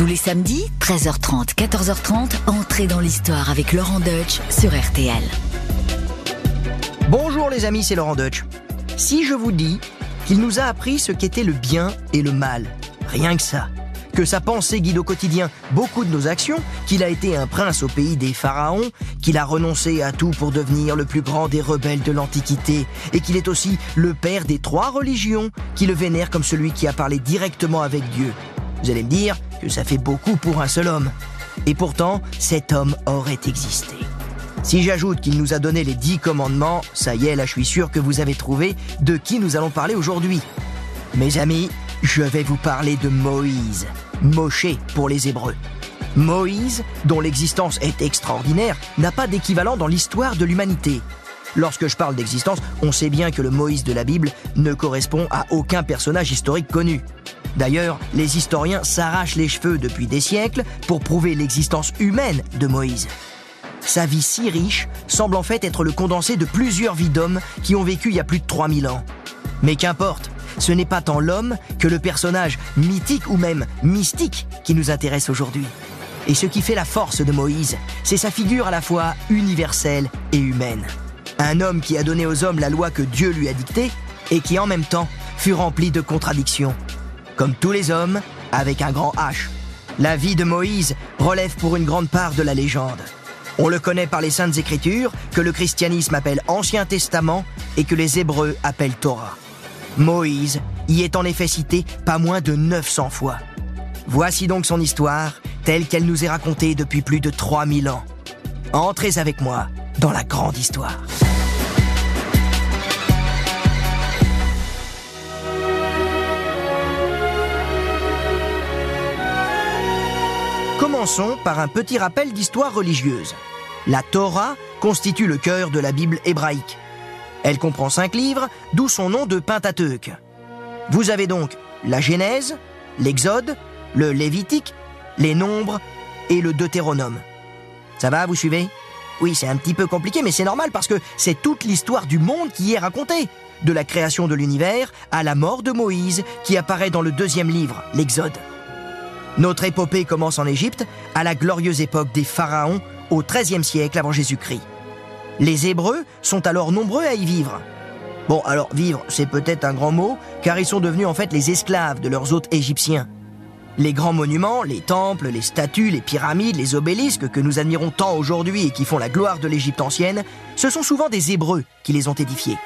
Tous les samedis, 13h30, 14h30, entrez dans l'histoire avec Laurent Deutsch sur RTL. Bonjour les amis, c'est Laurent Deutsch. Si je vous dis qu'il nous a appris ce qu'était le bien et le mal, rien que ça, que sa pensée guide au quotidien beaucoup de nos actions, qu'il a été un prince au pays des pharaons, qu'il a renoncé à tout pour devenir le plus grand des rebelles de l'Antiquité, et qu'il est aussi le père des trois religions, qui le vénèrent comme celui qui a parlé directement avec Dieu. Vous allez me dire que ça fait beaucoup pour un seul homme. Et pourtant, cet homme aurait existé. Si j'ajoute qu'il nous a donné les dix commandements, ça y est, là je suis sûr que vous avez trouvé de qui nous allons parler aujourd'hui. Mes amis, je vais vous parler de Moïse, Moshe pour les Hébreux. Moïse, dont l'existence est extraordinaire, n'a pas d'équivalent dans l'histoire de l'humanité. Lorsque je parle d'existence, on sait bien que le Moïse de la Bible ne correspond à aucun personnage historique connu. D'ailleurs, les historiens s'arrachent les cheveux depuis des siècles pour prouver l'existence humaine de Moïse. Sa vie si riche semble en fait être le condensé de plusieurs vies d'hommes qui ont vécu il y a plus de 3000 ans. Mais qu'importe, ce n'est pas tant l'homme que le personnage mythique ou même mystique qui nous intéresse aujourd'hui. Et ce qui fait la force de Moïse, c'est sa figure à la fois universelle et humaine. Un homme qui a donné aux hommes la loi que Dieu lui a dictée et qui en même temps fut rempli de contradictions. Comme tous les hommes, avec un grand H. La vie de Moïse relève pour une grande part de la légende. On le connaît par les saintes écritures, que le christianisme appelle Ancien Testament et que les Hébreux appellent Torah. Moïse y est en effet cité pas moins de 900 fois. Voici donc son histoire, telle qu'elle nous est racontée depuis plus de 3000 ans. Entrez avec moi dans la grande histoire. Commençons par un petit rappel d'histoire religieuse. La Torah constitue le cœur de la Bible hébraïque. Elle comprend cinq livres, d'où son nom de Pentateuque. Vous avez donc la Genèse, l'Exode, le Lévitique, les Nombres et le Deutéronome. Ça va, vous suivez? Oui, c'est un petit peu compliqué, mais c'est normal parce que c'est toute l'histoire du monde qui y est racontée. De la création de l'univers à la mort de Moïse qui apparaît dans le deuxième livre, l'Exode. Notre épopée commence en Égypte, à la glorieuse époque des pharaons, au XIIIe siècle avant Jésus-Christ. Les Hébreux sont alors nombreux à y vivre. Bon, alors vivre, c'est peut-être un grand mot, car ils sont devenus en fait les esclaves de leurs hôtes égyptiens. Les grands monuments, les temples, les statues, les pyramides, les obélisques que nous admirons tant aujourd'hui et qui font la gloire de l'Égypte ancienne, ce sont souvent des Hébreux qui les ont édifiés.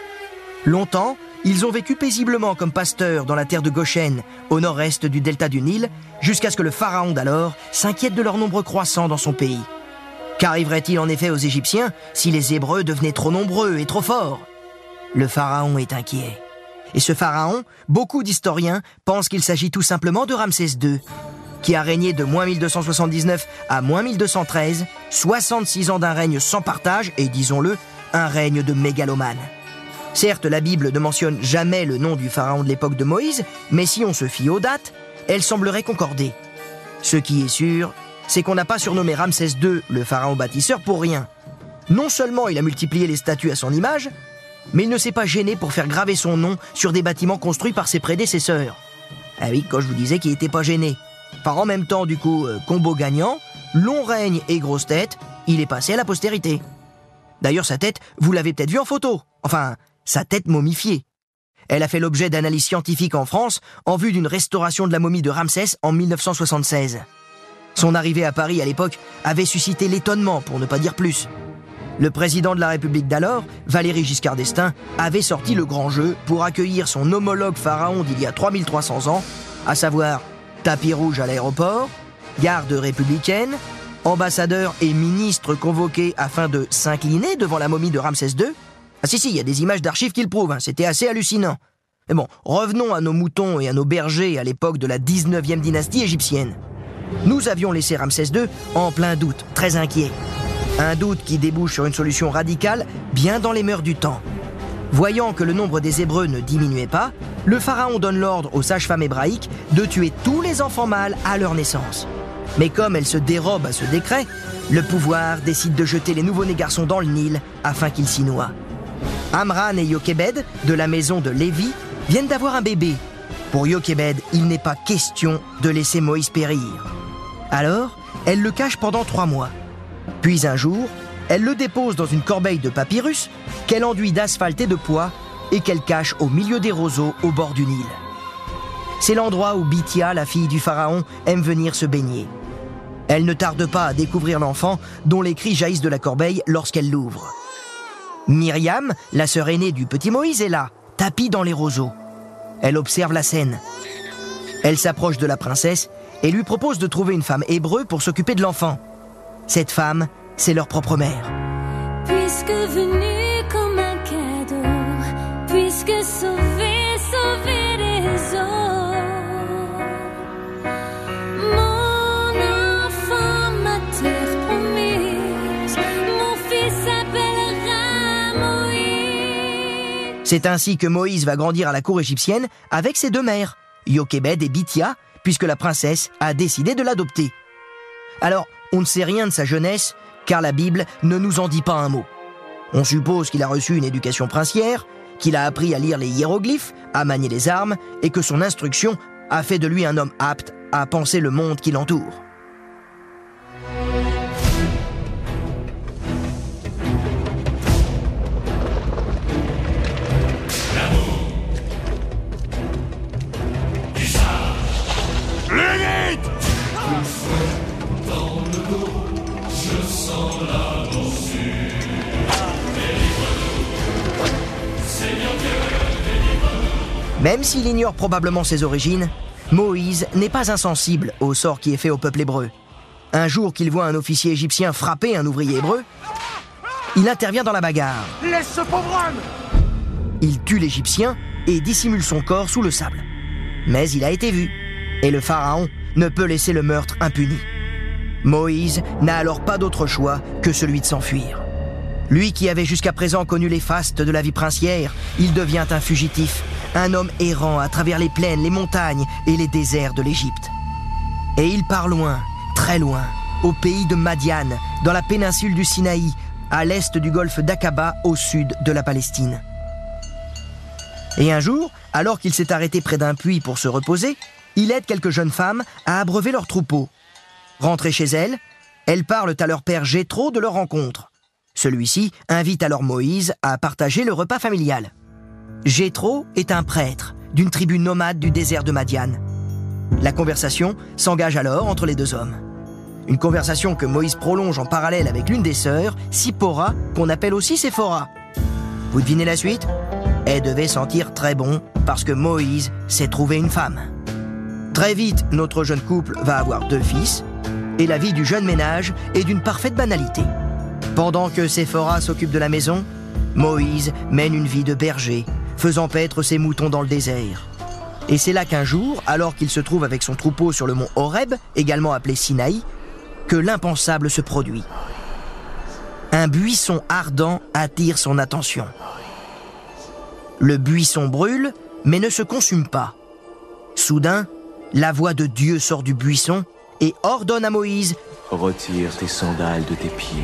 Longtemps, ils ont vécu paisiblement comme pasteurs dans la terre de Goshen, au nord-est du delta du Nil, jusqu'à ce que le pharaon d'alors s'inquiète de leur nombre croissant dans son pays. Qu'arriverait-il en effet aux Égyptiens si les Hébreux devenaient trop nombreux et trop forts? Le pharaon est inquiet. Et ce pharaon, beaucoup d'historiens pensent qu'il s'agit tout simplement de Ramsès II, qui a régné de moins 1279 à moins 1213, 66 ans d'un règne sans partage et, disons-le, un règne de mégalomane. Certes, la Bible ne mentionne jamais le nom du pharaon de l'époque de Moïse, mais si on se fie aux dates, elle semblerait concorder. Ce qui est sûr, c'est qu'on n'a pas surnommé Ramsès II le pharaon bâtisseur pour rien. Non seulement il a multiplié les statues à son image, mais il ne s'est pas gêné pour faire graver son nom sur des bâtiments construits par ses prédécesseurs. Ah oui, quand je vous disais qu'il n'était pas gêné. Par en même temps, du coup, euh, combo gagnant, long règne et grosse tête, il est passé à la postérité. D'ailleurs, sa tête, vous l'avez peut-être vue en photo. Enfin, sa tête momifiée. Elle a fait l'objet d'analyses scientifiques en France en vue d'une restauration de la momie de Ramsès en 1976. Son arrivée à Paris à l'époque avait suscité l'étonnement, pour ne pas dire plus. Le président de la République d'alors, Valéry Giscard d'Estaing, avait sorti le grand jeu pour accueillir son homologue pharaon d'il y a 3300 ans, à savoir tapis rouge à l'aéroport, garde républicaine, ambassadeurs et ministres convoqués afin de s'incliner devant la momie de Ramsès II, ah si si, il y a des images d'archives qui le prouvent, hein. c'était assez hallucinant. Mais bon, revenons à nos moutons et à nos bergers à l'époque de la 19e dynastie égyptienne. Nous avions laissé Ramsès II en plein doute, très inquiet. Un doute qui débouche sur une solution radicale, bien dans les mœurs du temps. Voyant que le nombre des Hébreux ne diminuait pas, le pharaon donne l'ordre aux sages-femmes hébraïques de tuer tous les enfants mâles à leur naissance. Mais comme elles se dérobent à ce décret, le pouvoir décide de jeter les nouveau-nés garçons dans le Nil afin qu'ils s'y noient. Amran et Yokebed, de la maison de Lévi, viennent d'avoir un bébé. Pour Yokebed, il n'est pas question de laisser Moïse périr. Alors, elle le cache pendant trois mois. Puis un jour, elle le dépose dans une corbeille de papyrus qu'elle enduit d'asphalte et de pois et qu'elle cache au milieu des roseaux au bord du Nil. C'est l'endroit où Bithia, la fille du pharaon, aime venir se baigner. Elle ne tarde pas à découvrir l'enfant dont les cris jaillissent de la corbeille lorsqu'elle l'ouvre. Myriam, la sœur aînée du petit Moïse, est là, tapis dans les roseaux. Elle observe la scène. Elle s'approche de la princesse et lui propose de trouver une femme hébreu pour s'occuper de l'enfant. Cette femme, c'est leur propre mère. Puisque comme un cadeau, puisque eaux. Mon enfant, ma terre promise, mon fils s'appellera Moïse. C'est ainsi que Moïse va grandir à la cour égyptienne avec ses deux mères, Yokebed et Bithia, puisque la princesse a décidé de l'adopter. Alors, on ne sait rien de sa jeunesse, car la Bible ne nous en dit pas un mot. On suppose qu'il a reçu une éducation princière, qu'il a appris à lire les hiéroglyphes, à manier les armes, et que son instruction a fait de lui un homme apte à penser le monde qui l'entoure. Même s'il ignore probablement ses origines, Moïse n'est pas insensible au sort qui est fait au peuple hébreu. Un jour qu'il voit un officier égyptien frapper un ouvrier hébreu, il intervient dans la bagarre. Laisse ce pauvre homme Il tue l'Égyptien et dissimule son corps sous le sable. Mais il a été vu, et le Pharaon ne peut laisser le meurtre impuni. Moïse n'a alors pas d'autre choix que celui de s'enfuir. Lui qui avait jusqu'à présent connu les fastes de la vie princière, il devient un fugitif, un homme errant à travers les plaines, les montagnes et les déserts de l'Égypte. Et il part loin, très loin, au pays de Madian, dans la péninsule du Sinaï, à l'est du golfe d'Aqaba, au sud de la Palestine. Et un jour, alors qu'il s'est arrêté près d'un puits pour se reposer, il aide quelques jeunes femmes à abreuver leurs troupeaux. Rentrées chez elles, elles parlent à leur père Jéthro de leur rencontre. Celui-ci invite alors Moïse à partager le repas familial. Jéthro est un prêtre d'une tribu nomade du désert de Madian. La conversation s'engage alors entre les deux hommes. Une conversation que Moïse prolonge en parallèle avec l'une des sœurs, Sipora, qu'on appelle aussi Séphora. Vous devinez la suite? Elle devait sentir très bon parce que Moïse s'est trouvé une femme. Très vite, notre jeune couple va avoir deux fils, et la vie du jeune ménage est d'une parfaite banalité. Pendant que Séphora s'occupe de la maison, Moïse mène une vie de berger, faisant paître ses moutons dans le désert. Et c'est là qu'un jour, alors qu'il se trouve avec son troupeau sur le mont Horeb, également appelé Sinaï, que l'impensable se produit. Un buisson ardent attire son attention. Le buisson brûle, mais ne se consume pas. Soudain, la voix de Dieu sort du buisson et ordonne à Moïse Retire tes sandales de tes pieds,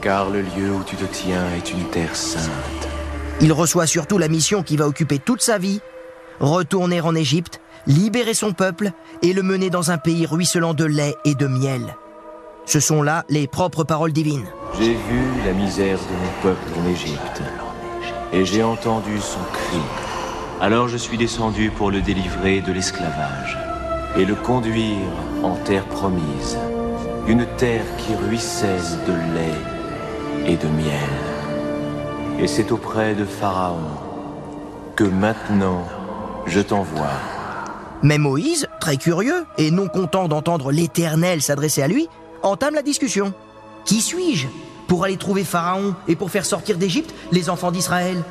car le lieu où tu te tiens est une terre sainte. Il reçoit surtout la mission qui va occuper toute sa vie, retourner en Égypte, libérer son peuple et le mener dans un pays ruisselant de lait et de miel. Ce sont là les propres paroles divines. J'ai vu la misère de mon peuple en Égypte, et j'ai entendu son cri. Alors je suis descendu pour le délivrer de l'esclavage, et le conduire en terre promise, une terre qui ruisselle de lait et de miel. Et c'est auprès de Pharaon que maintenant je t'envoie. Mais Moïse, très curieux et non content d'entendre l'Éternel s'adresser à lui, entame la discussion. Qui suis-je pour aller trouver Pharaon et pour faire sortir d'Égypte les enfants d'Israël?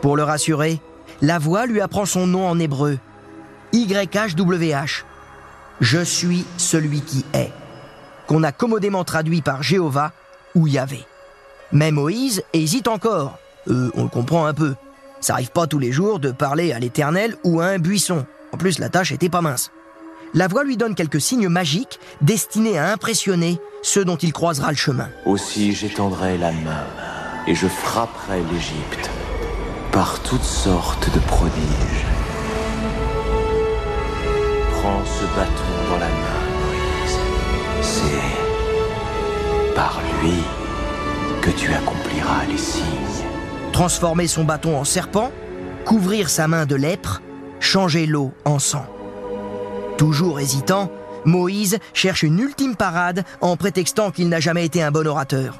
Pour le rassurer, la voix lui apprend son nom en hébreu. YHWH. Je suis celui qui est. Qu'on a commodément traduit par Jéhovah ou Yahvé. Mais Moïse hésite encore. Euh, on le comprend un peu. Ça arrive pas tous les jours de parler à l'Éternel ou à un buisson. En plus, la tâche était pas mince. La voix lui donne quelques signes magiques destinés à impressionner ceux dont il croisera le chemin. Aussi j'étendrai la main et je frapperai l'Égypte par toutes sortes de prodiges. Prends ce bâton dans la main, Moïse, par lui que tu accompliras les signes. Transformer son bâton en serpent, couvrir sa main de lèpre, changer l'eau en sang. Toujours hésitant, Moïse cherche une ultime parade en prétextant qu'il n'a jamais été un bon orateur.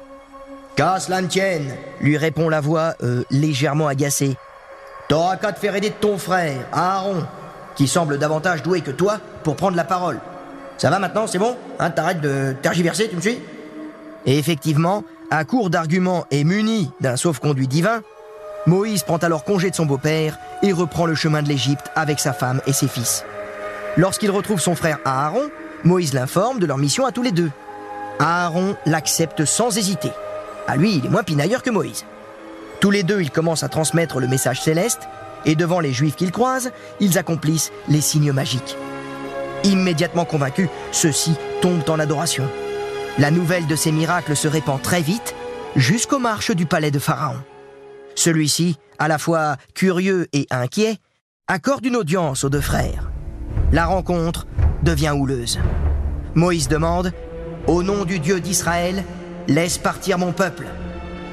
Qu'à cela ne tienne, lui répond la voix euh, légèrement agacée. T'auras qu'à te faire aider de ton frère, Aaron, qui semble davantage doué que toi pour prendre la parole. Ça va maintenant, c'est bon? Hein, T'arrêtes de tergiverser, tu me suis? Et effectivement, à court d'arguments et muni d'un sauf-conduit divin, Moïse prend alors congé de son beau-père et reprend le chemin de l'Égypte avec sa femme et ses fils. Lorsqu'il retrouve son frère Aaron, Moïse l'informe de leur mission à tous les deux. Aaron l'accepte sans hésiter. À lui, il est moins pinailleur que Moïse. Tous les deux, ils commencent à transmettre le message céleste, et devant les Juifs qu'ils croisent, ils accomplissent les signes magiques. Immédiatement convaincus, ceux-ci tombent en adoration. La nouvelle de ces miracles se répand très vite, jusqu'aux marches du palais de Pharaon. Celui-ci, à la fois curieux et inquiet, accorde une audience aux deux frères. La rencontre devient houleuse. Moïse demande Au nom du Dieu d'Israël, laisse partir mon peuple.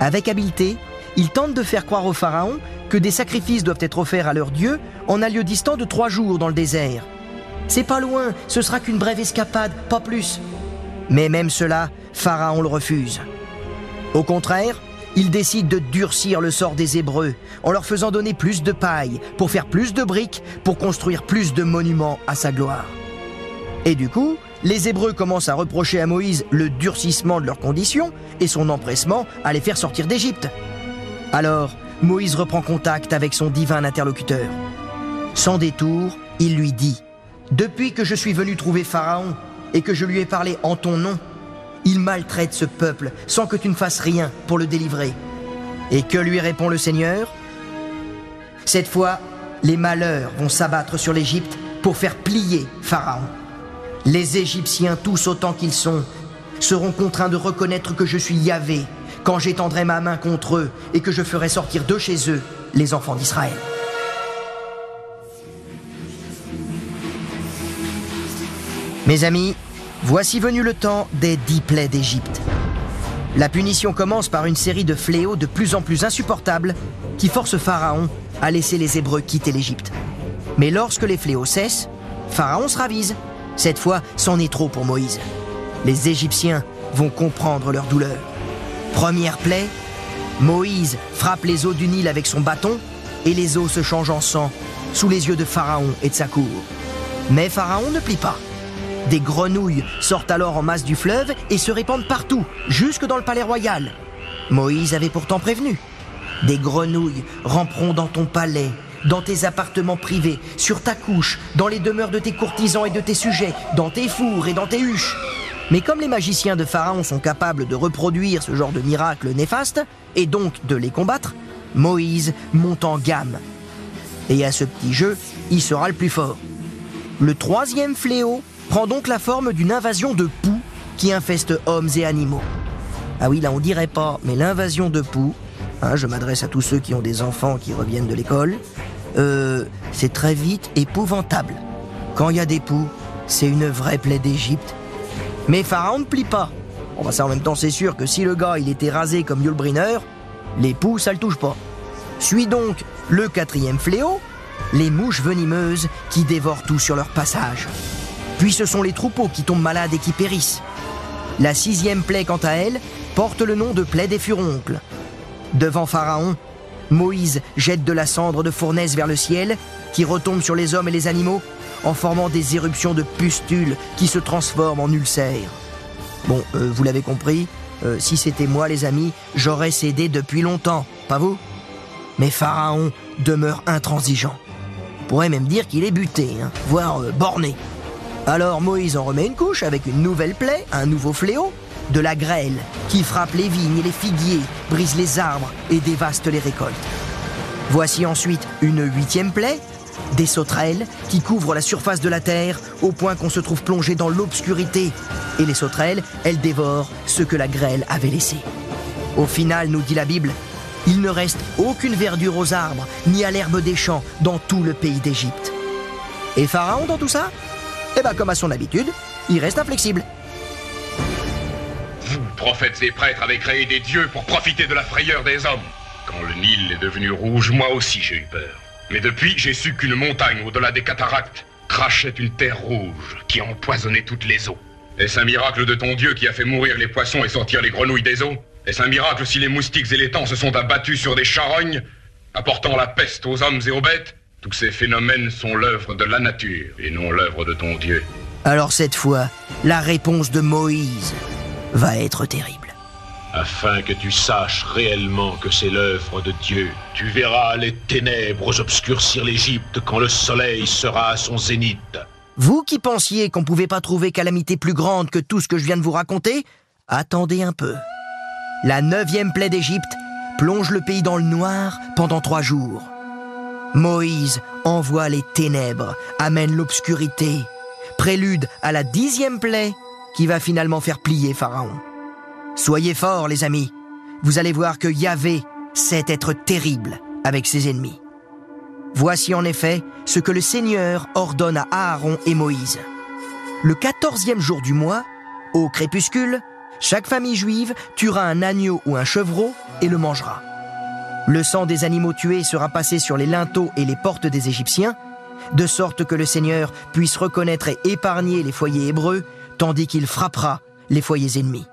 Avec habileté, il tente de faire croire au Pharaon que des sacrifices doivent être offerts à leur Dieu en un lieu distant de trois jours dans le désert. C'est pas loin, ce sera qu'une brève escapade, pas plus. Mais même cela, Pharaon le refuse. Au contraire, il décide de durcir le sort des Hébreux en leur faisant donner plus de paille pour faire plus de briques pour construire plus de monuments à sa gloire. Et du coup, les Hébreux commencent à reprocher à Moïse le durcissement de leurs conditions et son empressement à les faire sortir d'Égypte. Alors, Moïse reprend contact avec son divin interlocuteur. Sans détour, il lui dit Depuis que je suis venu trouver Pharaon et que je lui ai parlé en ton nom, il maltraite ce peuple sans que tu ne fasses rien pour le délivrer. Et que lui répond le Seigneur? Cette fois, les malheurs vont s'abattre sur l'Égypte pour faire plier Pharaon. Les Égyptiens, tous autant qu'ils sont, seront contraints de reconnaître que je suis Yahvé quand j'étendrai ma main contre eux et que je ferai sortir de chez eux les enfants d'Israël. Mes amis, voici venu le temps des dix plaies d'Égypte. La punition commence par une série de fléaux de plus en plus insupportables qui forcent Pharaon à laisser les Hébreux quitter l'Égypte. Mais lorsque les fléaux cessent, Pharaon se ravise. Cette fois, c'en est trop pour Moïse. Les Égyptiens vont comprendre leur douleur. Première plaie, Moïse frappe les eaux du Nil avec son bâton et les eaux se changent en sang sous les yeux de Pharaon et de sa cour. Mais Pharaon ne plie pas. Des grenouilles sortent alors en masse du fleuve et se répandent partout, jusque dans le palais royal. Moïse avait pourtant prévenu. Des grenouilles ramperont dans ton palais, dans tes appartements privés, sur ta couche, dans les demeures de tes courtisans et de tes sujets, dans tes fours et dans tes huches. Mais comme les magiciens de Pharaon sont capables de reproduire ce genre de miracles néfastes, et donc de les combattre, Moïse monte en gamme. Et à ce petit jeu, il sera le plus fort. Le troisième fléau prend donc la forme d'une invasion de poux qui infeste hommes et animaux. Ah oui, là on dirait pas, mais l'invasion de poux, hein, je m'adresse à tous ceux qui ont des enfants qui reviennent de l'école, euh, c'est très vite épouvantable. Quand il y a des poux, c'est une vraie plaie d'Égypte. Mais Pharaon ne plie pas. Bon, ça en même temps, c'est sûr que si le gars il était rasé comme Yulbriner, les poux ça le touche pas. Suit donc le quatrième fléau, les mouches venimeuses qui dévorent tout sur leur passage. Puis ce sont les troupeaux qui tombent malades et qui périssent. La sixième plaie, quant à elle, porte le nom de plaie des furoncles. Devant Pharaon, Moïse jette de la cendre de fournaise vers le ciel, qui retombe sur les hommes et les animaux, en formant des éruptions de pustules qui se transforment en ulcères. Bon, euh, vous l'avez compris, euh, si c'était moi les amis, j'aurais cédé depuis longtemps, pas vous? Mais Pharaon demeure intransigeant. On pourrait même dire qu'il est buté, hein, voire euh, borné. Alors Moïse en remet une couche avec une nouvelle plaie, un nouveau fléau, de la grêle qui frappe les vignes et les figuiers, brise les arbres et dévaste les récoltes. Voici ensuite une huitième plaie, des sauterelles qui couvrent la surface de la terre au point qu'on se trouve plongé dans l'obscurité. Et les sauterelles, elles dévorent ce que la grêle avait laissé. Au final, nous dit la Bible, il ne reste aucune verdure aux arbres, ni à l'herbe des champs dans tout le pays d'Égypte. Et Pharaon dans tout ça? Eh bien, comme à son habitude, il reste inflexible. Vous prophètes et prêtres avaient créé des dieux pour profiter de la frayeur des hommes. Quand le Nil est devenu rouge, moi aussi j'ai eu peur. Mais depuis, j'ai su qu'une montagne au-delà des cataractes crachait une terre rouge qui empoisonnait toutes les eaux. Est-ce un miracle de ton Dieu qui a fait mourir les poissons et sortir les grenouilles des eaux? Est-ce un miracle si les moustiques et les temps se sont abattus sur des charognes, apportant la peste aux hommes et aux bêtes? Tous ces phénomènes sont l'œuvre de la nature et non l'œuvre de ton Dieu. Alors cette fois, la réponse de Moïse va être terrible. Afin que tu saches réellement que c'est l'œuvre de Dieu, tu verras les ténèbres obscurcir l'Égypte quand le soleil sera à son zénith. Vous qui pensiez qu'on pouvait pas trouver calamité plus grande que tout ce que je viens de vous raconter, attendez un peu. La neuvième plaie d'Égypte plonge le pays dans le noir pendant trois jours. Moïse envoie les ténèbres, amène l'obscurité, prélude à la dixième plaie qui va finalement faire plier Pharaon. Soyez forts, les amis. Vous allez voir que Yahvé sait être terrible avec ses ennemis. Voici en effet ce que le Seigneur ordonne à Aaron et Moïse. Le quatorzième jour du mois, au crépuscule, chaque famille juive tuera un agneau ou un chevreau et le mangera. Le sang des animaux tués sera passé sur les linteaux et les portes des Égyptiens, de sorte que le Seigneur puisse reconnaître et épargner les foyers hébreux, tandis qu'il frappera les foyers ennemis.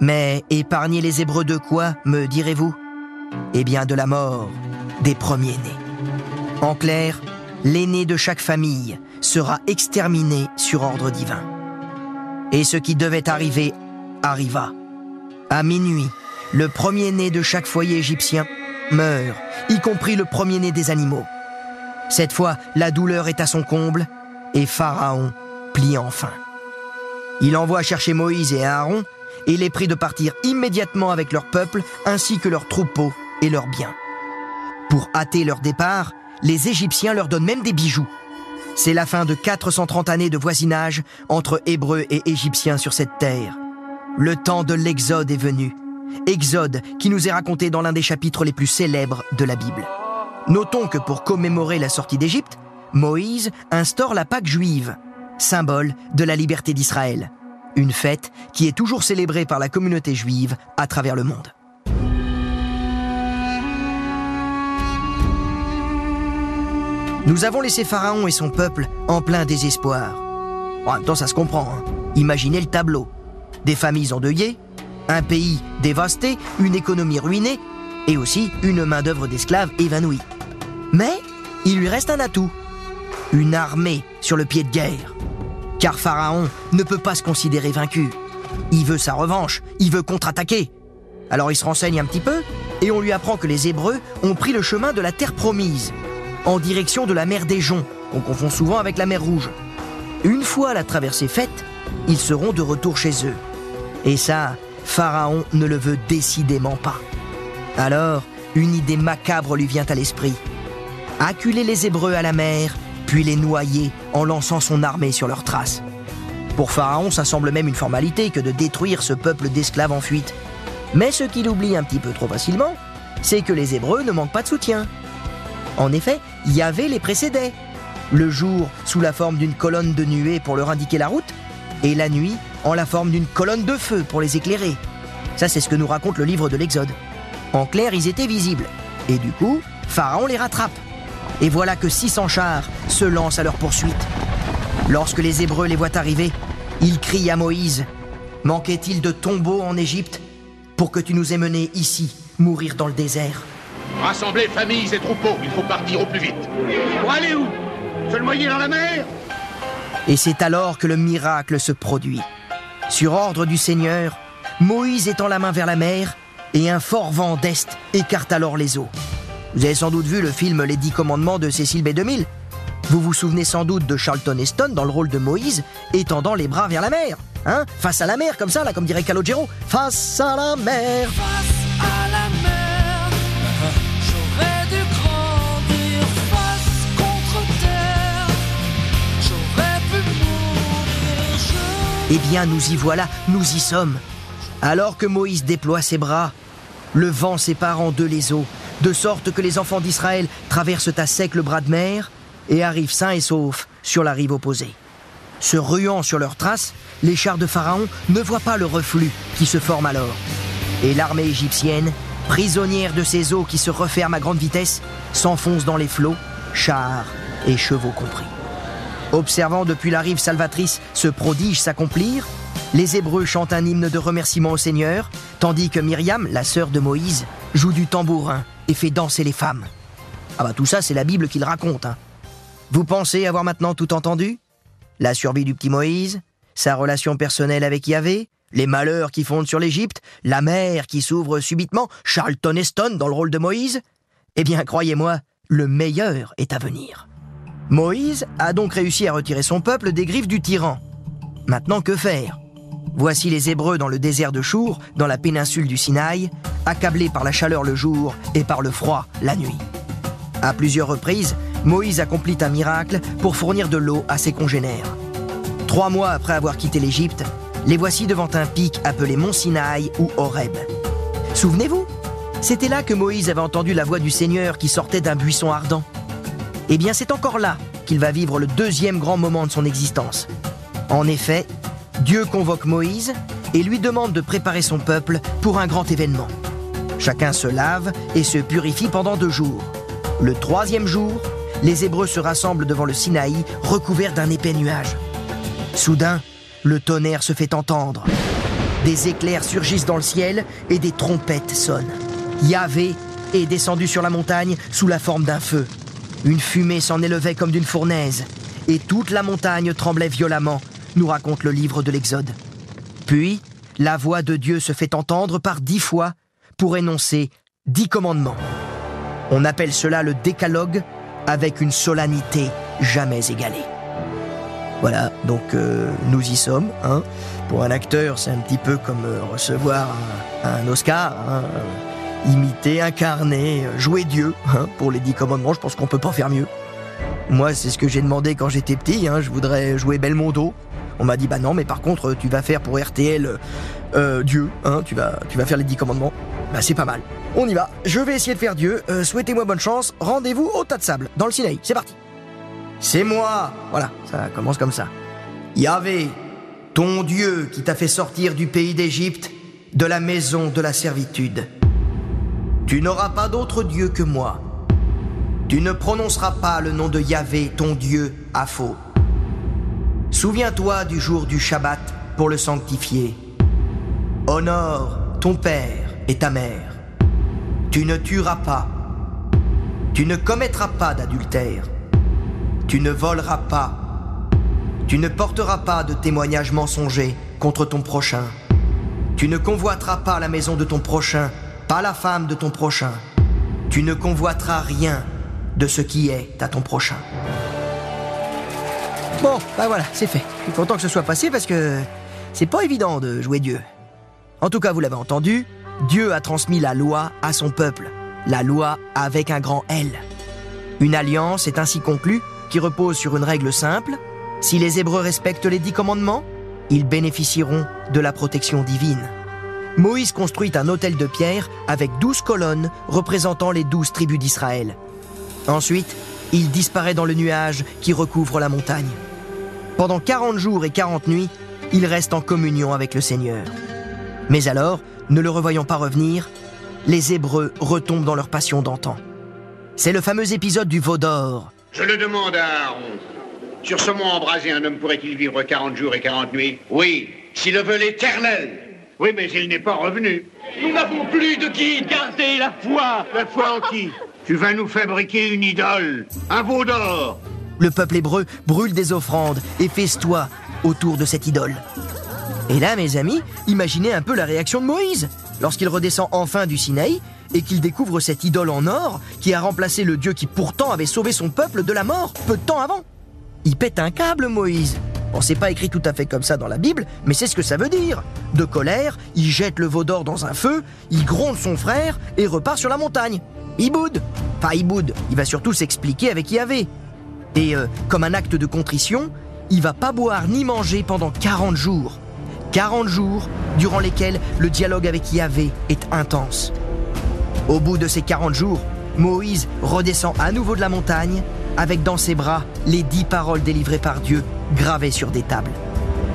Mais épargner les Hébreux de quoi, me direz-vous? Eh bien de la mort des premiers-nés. En clair, l'aîné de chaque famille sera exterminé sur ordre divin. Et ce qui devait arriver arriva. À minuit, le premier-né de chaque foyer égyptien meurt, y compris le premier-né des animaux. Cette fois, la douleur est à son comble et Pharaon plie enfin. Il envoie chercher Moïse et Aaron et les prie de partir immédiatement avec leur peuple ainsi que leurs troupeaux et leurs biens. Pour hâter leur départ, les Égyptiens leur donnent même des bijoux. C'est la fin de 430 années de voisinage entre Hébreux et Égyptiens sur cette terre. Le temps de l'Exode est venu. Exode qui nous est raconté dans l'un des chapitres les plus célèbres de la Bible. Notons que pour commémorer la sortie d'Égypte, Moïse instaure la Pâque juive, symbole de la liberté d'Israël. Une fête qui est toujours célébrée par la communauté juive à travers le monde. Nous avons laissé Pharaon et son peuple en plein désespoir. En même temps, ça se comprend. hein. Imaginez le tableau. Des familles endeuillées, un pays dévasté, une économie ruinée, et aussi une main-d'œuvre d'esclaves évanouie. Mais il lui reste un atout. Une armée sur le pied de guerre. Car Pharaon ne peut pas se considérer vaincu. Il veut sa revanche, il veut contre-attaquer. Alors il se renseigne un petit peu, et on lui apprend que les Hébreux ont pris le chemin de la terre promise, en direction de la mer des Joncs, qu'on confond souvent avec la mer Rouge. Une fois la traversée faite, ils seront de retour chez eux. Et ça, Pharaon ne le veut décidément pas. Alors, une idée macabre lui vient à l'esprit. Acculer les Hébreux à la mer, puis les noyer en lançant son armée sur leurs traces. Pour Pharaon, ça semble même une formalité que de détruire ce peuple d'esclaves en fuite. Mais ce qu'il oublie un petit peu trop facilement, c'est que les Hébreux ne manquent pas de soutien. En effet, Yahvé les précédait. Le jour sous la forme d'une colonne de nuée pour leur indiquer la route, et la nuit en la forme d'une colonne de feu pour les éclairer. Ça, c'est ce que nous raconte le livre de l'Exode. En clair, ils étaient visibles. Et du coup, Pharaon les rattrape. Et voilà que 600 chars se lancent à leur poursuite. Lorsque les Hébreux les voient arriver, ils crient à Moïse Manquait-il de tombeaux en Égypte pour que tu nous aies menés ici, mourir dans le désert? Rassemblez familles et troupeaux, il faut partir au plus vite. Pour aller où? Se le noyer dans la mer? Et c'est alors que le miracle se produit. Sur ordre du Seigneur, Moïse étend la main vers la mer, et un fort vent d'Est écarte alors les eaux. Vous avez sans doute vu le film Les Dix Commandements de Cécile B2000. Vous vous souvenez sans doute de Charlton Heston dans le rôle de Moïse, étendant les bras vers la mer. Hein Face à la mer, comme ça, là, comme dirait Calogero. Face à la mer Eh bien, nous y voilà, nous y sommes. Alors que Moïse déploie ses bras, le vent sépare en deux les eaux, de sorte que les enfants d'Israël traversent à sec le bras de mer et arrivent sains et saufs sur la rive opposée. Se ruant sur leurs traces, les chars de Pharaon ne voient pas le reflux qui se forme alors. Et l'armée égyptienne, prisonnière de ces eaux qui se referment à grande vitesse, s'enfonce dans les flots, chars et chevaux compris. Observant depuis la rive salvatrice ce prodige s'accomplir, les Hébreux chantent un hymne de remerciement au Seigneur, tandis que Myriam, la sœur de Moïse, joue du tambourin et fait danser les femmes. Ah bah tout ça, c'est la Bible qui le raconte. hein. Vous pensez avoir maintenant tout entendu? La survie du petit Moïse, sa relation personnelle avec Yahvé, les malheurs qui fondent sur l'Égypte, la mer qui s'ouvre subitement, Charlton Heston dans le rôle de Moïse? Eh bien, croyez-moi, le meilleur est à venir. Moïse a donc réussi à retirer son peuple des griffes du tyran. Maintenant, que faire? Voici les Hébreux dans le désert de Chour, dans la péninsule du Sinaï, accablés par la chaleur le jour et par le froid la nuit. À plusieurs reprises, Moïse accomplit un miracle pour fournir de l'eau à ses congénères. Trois mois après avoir quitté l'Égypte, les voici devant un pic appelé Mont Sinaï ou Horeb. Souvenez-vous, c'était là que Moïse avait entendu la voix du Seigneur qui sortait d'un buisson ardent. Eh bien, c'est encore là qu'il va vivre le deuxième grand moment de son existence. En effet, Dieu convoque Moïse et lui demande de préparer son peuple pour un grand événement. Chacun se lave et se purifie pendant deux jours. Le troisième jour, les Hébreux se rassemblent devant le Sinaï, recouverts d'un épais nuage. Soudain, le tonnerre se fait entendre. Des éclairs surgissent dans le ciel et des trompettes sonnent. Yahvé est descendu sur la montagne sous la forme d'un feu. Une fumée s'en élevait comme d'une fournaise, et toute la montagne tremblait violemment, nous raconte le livre de l'Exode. Puis, la voix de Dieu se fait entendre par dix fois pour énoncer dix commandements. On appelle cela le décalogue avec une solennité jamais égalée. Voilà, donc euh, nous y sommes. Hein. Pour un acteur, c'est un petit peu comme euh, recevoir un, Oscar. hein. Imiter, incarner, jouer Dieu. hein. Pour les dix commandements, je pense qu'on peut pas faire mieux. Moi, c'est ce que j'ai demandé quand j'étais petit. hein. Je voudrais jouer Belmondo. On m'a dit, bah non, mais par contre, tu vas faire pour RTL euh, Dieu. Hein. Tu, vas, tu vas faire les dix commandements. Bah c'est pas mal. On y va. Je vais essayer de faire Dieu. Euh, Souhaitez-moi bonne chance. Rendez-vous au tas de sable, dans le Sinaï. C'est parti. C'est moi Voilà, ça commence comme ça. Yahvé, ton Dieu qui t'a fait sortir du pays d'Égypte, de la maison de la servitude. Tu n'auras pas d'autre Dieu que moi. Tu ne prononceras pas le nom de Yahvé, ton Dieu, à faux. Souviens-toi du jour du Shabbat pour le sanctifier. Honore ton père et ta mère. Tu ne tueras pas. Tu ne commettras pas d'adultère. Tu ne voleras pas. Tu ne porteras pas de témoignages mensongers contre ton prochain. Tu ne convoiteras pas la maison de ton prochain, pas la femme de ton prochain. Tu ne convoiteras rien de ce qui est à ton prochain. Bon, bah voilà, c'est fait. Je suis content que ce soit passé parce que c'est pas évident de jouer Dieu. En tout cas, vous l'avez entendu, Dieu a transmis la loi à son peuple. La loi avec un grand L. Une alliance est ainsi conclue qui repose sur une règle simple. Si les Hébreux respectent les dix commandements, ils bénéficieront de la protection divine. Moïse construit un autel de pierre avec douze colonnes représentant les douze tribus d'Israël. Ensuite, il disparaît dans le nuage qui recouvre la montagne. Pendant 40 jours et 40 nuits, il reste en communion avec le Seigneur. Mais alors, ne le revoyant pas revenir, les Hébreux retombent dans leur passion d'antan. C'est le fameux épisode du veau d'or. Je le demande à Aaron. Sur ce mont embrasé, un homme pourrait-il vivre 40 jours et 40 nuits? Oui, s'il le veut l'éternel. Oui, mais il n'est pas revenu. Nous n'avons plus de qui garder la foi. La foi en qui? Tu vas nous fabriquer une idole, un veau d'or. Le peuple hébreu brûle des offrandes et festoie autour de cette idole. Et là, mes amis, imaginez un peu la réaction de Moïse lorsqu'il redescend enfin du Sinaï et qu'il découvre cette idole en or qui a remplacé le Dieu qui pourtant avait sauvé son peuple de la mort peu de temps avant. Il pète un câble, Moïse. Bon, c'est pas écrit tout à fait comme ça dans la Bible, mais c'est ce que ça veut dire. De colère, il jette le veau d'or dans un feu, il gronde son frère et repart sur la montagne. Il boude. Enfin, il boude. Il va surtout s'expliquer avec Yahvé. Et euh, comme un acte de contrition, il va pas boire ni manger pendant 40 jours. 40 jours durant lesquels le dialogue avec Yahvé est intense. Au bout de ces 40 jours, Moïse redescend à nouveau de la montagne avec dans ses bras les dix paroles délivrées par Dieu, gravées sur des tables.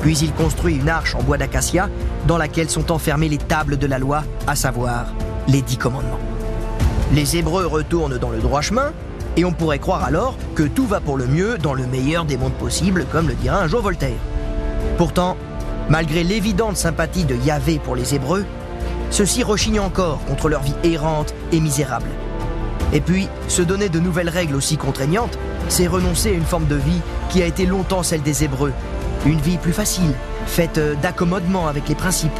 Puis il construit une arche en bois d'acacia dans laquelle sont enfermées les tables de la loi, à savoir les dix commandements. Les Hébreux retournent dans le droit chemin, et on pourrait croire alors que tout va pour le mieux dans le meilleur des mondes possibles, comme le dira un jour Voltaire. Pourtant, malgré l'évidente sympathie de Yahvé pour les Hébreux, ceux-ci rechignent encore contre leur vie errante et misérable. Et puis, se donner de nouvelles règles aussi contraignantes, c'est renoncer à une forme de vie qui a été longtemps celle des Hébreux. Une vie plus facile, faite d'accommodement avec les principes.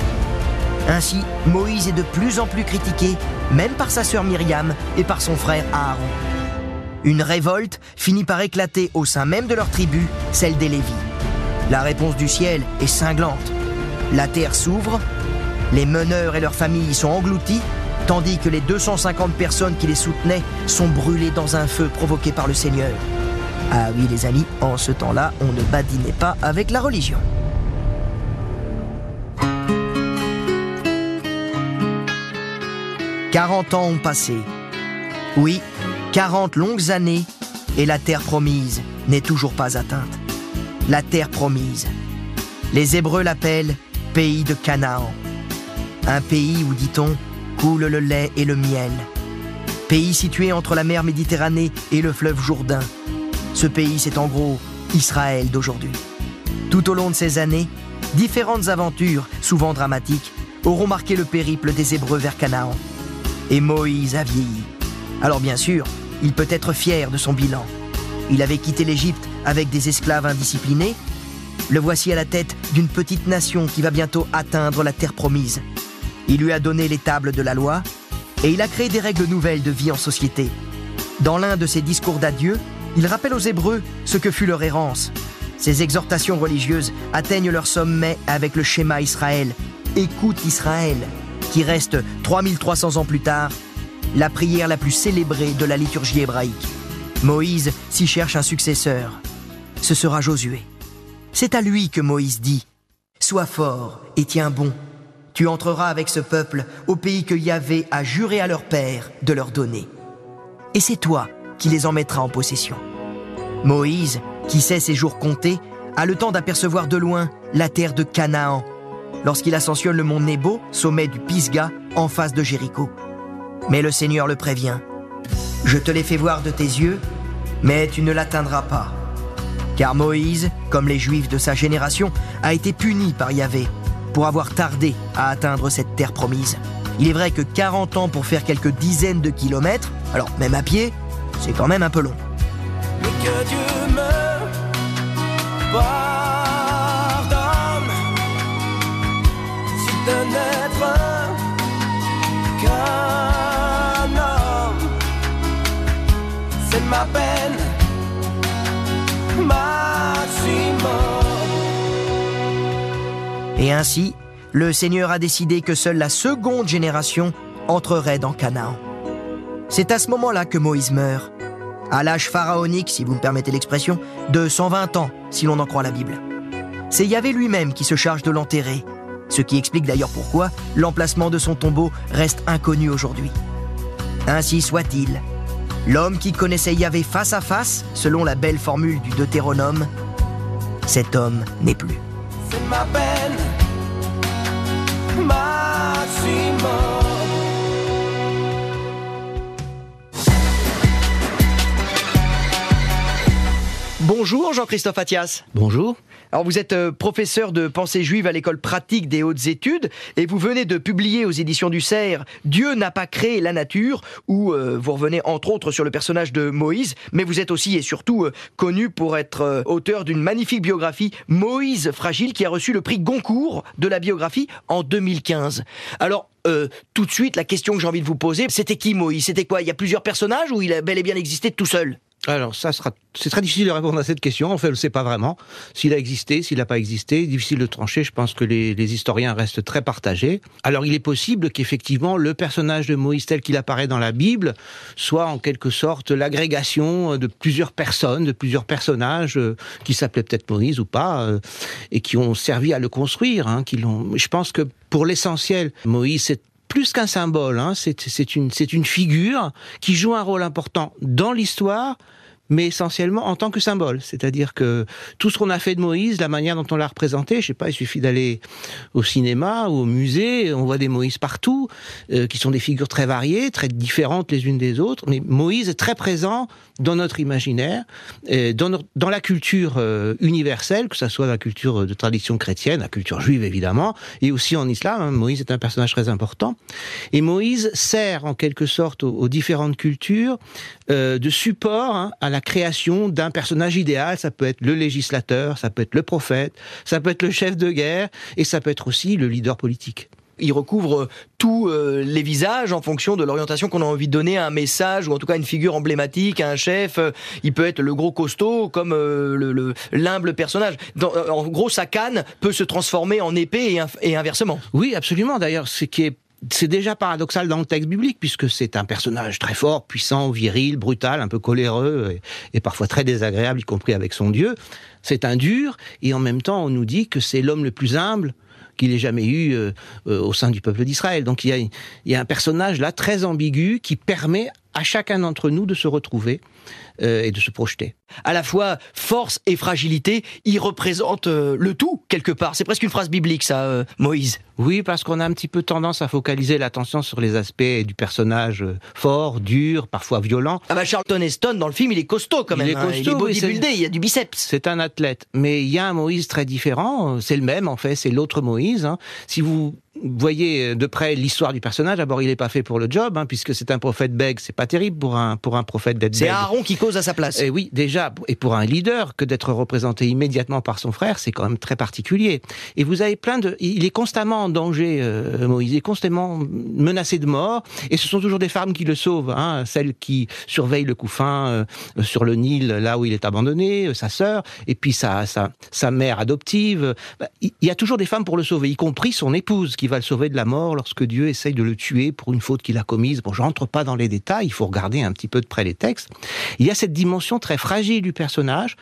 Ainsi, Moïse est de plus en plus critiqué, même par sa sœur Myriam et par son frère Aaron. Une révolte finit par éclater au sein même de leur tribu, celle des Lévis. La réponse du ciel est cinglante. La terre s'ouvre, les meneurs et leurs familles sont engloutis, tandis que les 250 personnes qui les soutenaient sont brûlées dans un feu provoqué par le Seigneur. Ah oui les amis, en ce temps-là, on ne badinait pas avec la religion. « 40 ans ont passé. Oui, 40 longues années et la terre promise n'est toujours pas atteinte. La terre promise. Les Hébreux l'appellent pays de Canaan. Un pays où, dit-on, coule le lait et le miel. Pays situé entre la mer Méditerranée et le fleuve Jourdain. Ce pays, c'est en gros Israël d'aujourd'hui. Tout au long de ces années, différentes aventures, souvent dramatiques, auront marqué le périple des Hébreux vers Canaan. Et Moïse a vieilli. Alors bien sûr, il peut être fier de son bilan. Il avait quitté l'Égypte avec des esclaves indisciplinés. Le voici à la tête d'une petite nation qui va bientôt atteindre la terre promise. Il lui a donné les tables de la loi et il a créé des règles nouvelles de vie en société. Dans l'un de ses discours d'adieu, il rappelle aux Hébreux ce que fut leur errance. Ces exhortations religieuses atteignent leur sommet avec le schéma Israël. Écoute Israël, qui reste 3300 ans plus tard la prière la plus célébrée de la liturgie hébraïque. Moïse s'y cherche un successeur. Ce sera Josué. C'est à lui que Moïse dit Sois fort et tiens bon. Tu entreras avec ce peuple au pays que Yahvé a juré à leur père de leur donner. Et c'est toi qui les en mettras en possession. Moïse, qui sait ses jours comptés, a le temps d'apercevoir de loin la terre de Canaan, lorsqu'il ascensionne le mont Nebo, sommet du Pisga, en face de Jéricho. Mais le Seigneur le prévient. Je te l'ai fait voir de tes yeux, mais tu ne l'atteindras pas. Car Moïse, comme les Juifs de sa génération, a été puni par Yahvé pour avoir tardé à atteindre cette terre promise. Il est vrai que 40 ans pour faire quelques dizaines de kilomètres, alors même à pied, c'est quand même un peu long. Mais que Dieu me pardonne qu'un c'est ma peine Et ainsi, le Seigneur a décidé que seule la seconde génération entrerait dans Canaan. C'est à ce moment-là que Moïse meurt, à l'âge pharaonique, si vous me permettez l'expression, de 120 ans, si l'on en croit la Bible. C'est Yahvé lui-même qui se charge de l'enterrer, ce qui explique d'ailleurs pourquoi l'emplacement de son tombeau reste inconnu aujourd'hui. Ainsi soit-il. L'homme qui connaissait Yahvé face à face, selon la belle formule du Deutéronome, cet homme n'est plus. C'est ma peine maximum. Bonjour Jean-Christophe Attias. Bonjour. Alors vous êtes euh, professeur de pensée juive à l'école pratique des hautes études et vous venez de publier aux éditions du Cerf Dieu n'a pas créé la nature où euh, vous revenez entre autres sur le personnage de Moïse mais vous êtes aussi et surtout euh, connu pour être auteur d'une magnifique biographie Moïse fragile qui a reçu le prix Goncourt de la biographie en 2015. Alors euh, tout de suite, la question que j'ai envie de vous poser, c'était qui Moïse? C'était quoi? Il y a plusieurs personnages ou il a bel et bien existé tout seul? Alors, ça sera, c'est très difficile de répondre à cette question. En fait, on ne sait pas vraiment s'il a existé, s'il n'a pas existé. Difficile de trancher. Je pense que les, historiens restent très partagés. Alors, il est possible qu'effectivement, le personnage de Moïse tel qu'il apparaît dans la Bible soit en quelque sorte l'agrégation de plusieurs personnes, de plusieurs personnages euh, qui s'appelaient peut-être Moïse ou pas, euh, et qui ont servi à le construire. Hein, qui l'ont. Je pense que pour l'essentiel, Moïse, c'est plus qu'un symbole, hein, c'est une figure qui joue un rôle important dans l'histoire, mais essentiellement en tant que symbole. C'est-à-dire que tout ce qu'on a fait de Moïse, la manière dont on l'a représenté, je sais pas, il suffit d'aller au cinéma ou au musée, on voit des Moïse partout, euh, qui sont des figures très variées, très différentes les unes des autres, mais Moïse est très présent dans notre imaginaire, dans, dans la culture euh, universelle, que ce soit la culture de tradition chrétienne, la culture juive évidemment, et aussi en islam. Hein. Moïse est un personnage très important. Et Moïse sert en quelque sorte aux, différentes cultures euh, de support hein, à la création d'un personnage idéal. Ça peut être le législateur, ça peut être le prophète, ça peut être le chef de guerre, et ça peut être aussi le leader politique il recouvre tous euh, les visages en fonction de l'orientation qu'on a envie de donner à un message ou en tout cas une figure emblématique, à un chef. Euh, il peut être le gros costaud comme euh, le l'humble personnage. en gros, sa canne peut se transformer en épée et, inversement. Oui, absolument. D'ailleurs, ce qui est c'est déjà paradoxal dans le texte biblique, puisque c'est un personnage très fort, puissant, viril, brutal, un peu coléreux, et, parfois très désagréable, y compris avec son Dieu. C'est un dur, et en même temps, on nous dit que c'est l'homme le plus humble, qu'il ait jamais eu euh, euh, au sein du peuple d'Israël. Donc il y, a, il y a un personnage là très ambigu qui permet à chacun d'entre nous de se retrouver euh, et de se projeter. À la fois force et fragilité, il représente euh, le tout quelque part. C'est presque une phrase biblique, ça, euh, Moïse. Oui, parce qu'on a un petit peu tendance à focaliser l'attention sur les aspects du personnage fort, dur, parfois violent. Ah bah Charlton Heston dans le film, il est costaud quand même. Il est costaud, il est il y a du biceps. C'est un athlète, mais il y a un Moïse très différent. C'est le même en fait, c'est l'autre Moïse. Hein. Si vous voyez de près l'histoire du personnage, d'abord il n'est pas fait pour le job, hein, puisque c'est un prophète bègue, c'est pas terrible pour un pour un prophète d'être C'est Aaron qui cause à sa place. Et oui, déjà, et pour un leader, que d'être représenté immédiatement par son frère, c'est quand même très particulier. Et vous avez plein de, il est constamment en danger, euh, Moïse, il est constamment menacé de mort, et ce sont toujours des femmes qui le sauvent, hein, celles qui surveillent le couffin euh, sur le Nil, là où il est abandonné, euh, sa sœur, et puis sa sa sa mère adoptive. Bah, il y a toujours des femmes pour le sauver, y compris son épouse qui va le sauver de la mort lorsque Dieu essaye de le tuer pour une faute qu'il a commise. Bon, je rentre pas dans les détails, il faut regarder un petit peu de près les textes. Il y a cette dimension très fragile du personnage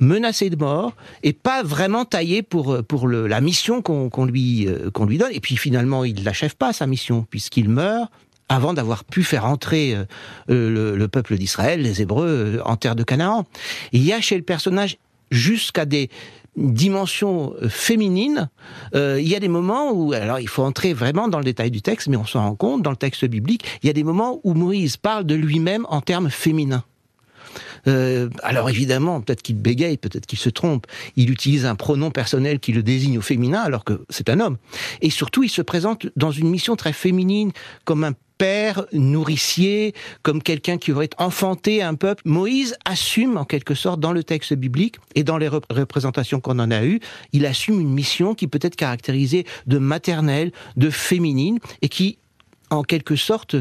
menacé de mort et pas vraiment taillé pour pour le, la mission qu'on lui euh, lui donne et puis finalement il n'achève pas sa mission puisqu'il meurt avant d'avoir pu faire entrer euh, le, le, peuple d'Israël, les Hébreux, euh, en terre de Canaan. Il y a chez le personnage jusqu'à des dimension euh, féminine, euh, il y a des moments où, alors il faut entrer vraiment dans le détail du texte, mais on s'en rend compte, dans le texte biblique, il y a des moments où Moïse parle de lui-même en termes féminins. Euh, alors évidemment, peut-être qu'il bégaye, peut-être qu'il se trompe. Il utilise un pronom personnel qui le désigne au féminin alors que c'est un homme. Et surtout, il se présente dans une mission très féminine, comme un père nourricier, comme quelqu'un qui aurait enfanté un peuple. Moïse assume en quelque sorte dans le texte biblique et dans les représentations qu'on en a eues, il assume une mission qui peut être caractérisée de maternelle, de féminine et qui en quelque sorte,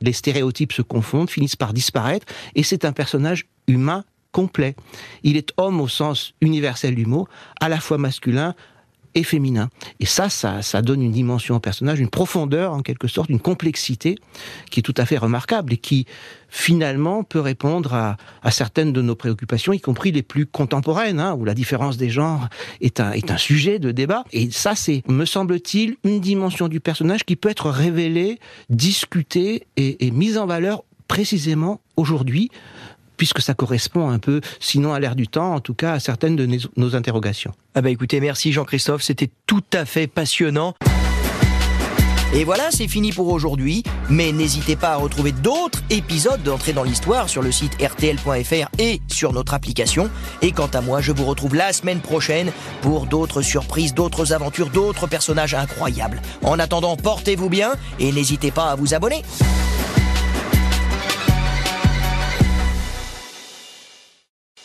les stéréotypes se confondent, finissent par disparaître, et c'est un personnage humain complet. Il est homme au sens universel du mot, à la fois masculin, et féminin. Et ça, ça, ça donne une dimension au personnage, une profondeur en quelque sorte, une complexité qui est tout à fait remarquable et qui finalement peut répondre à, à certaines de nos préoccupations, y compris les plus contemporaines, hein, où la différence des genres est un, est un sujet de débat. Et ça, c'est, me semble-t-il, une dimension du personnage qui peut être révélée, discutée et, et mise en valeur précisément aujourd'hui puisque ça correspond un peu, sinon à l'air du temps, en tout cas à certaines de nos interrogations. Ah bah écoutez, merci Jean-Christophe, c'était tout à fait passionnant. Et voilà, c'est fini pour aujourd'hui. Mais n'hésitez pas à retrouver d'autres épisodes d'entrée dans l'histoire sur le site rtl.fr et sur notre application. Et quant à moi, je vous retrouve la semaine prochaine pour d'autres surprises, d'autres aventures, d'autres personnages incroyables. En attendant, portez-vous bien et n'hésitez pas à vous abonner.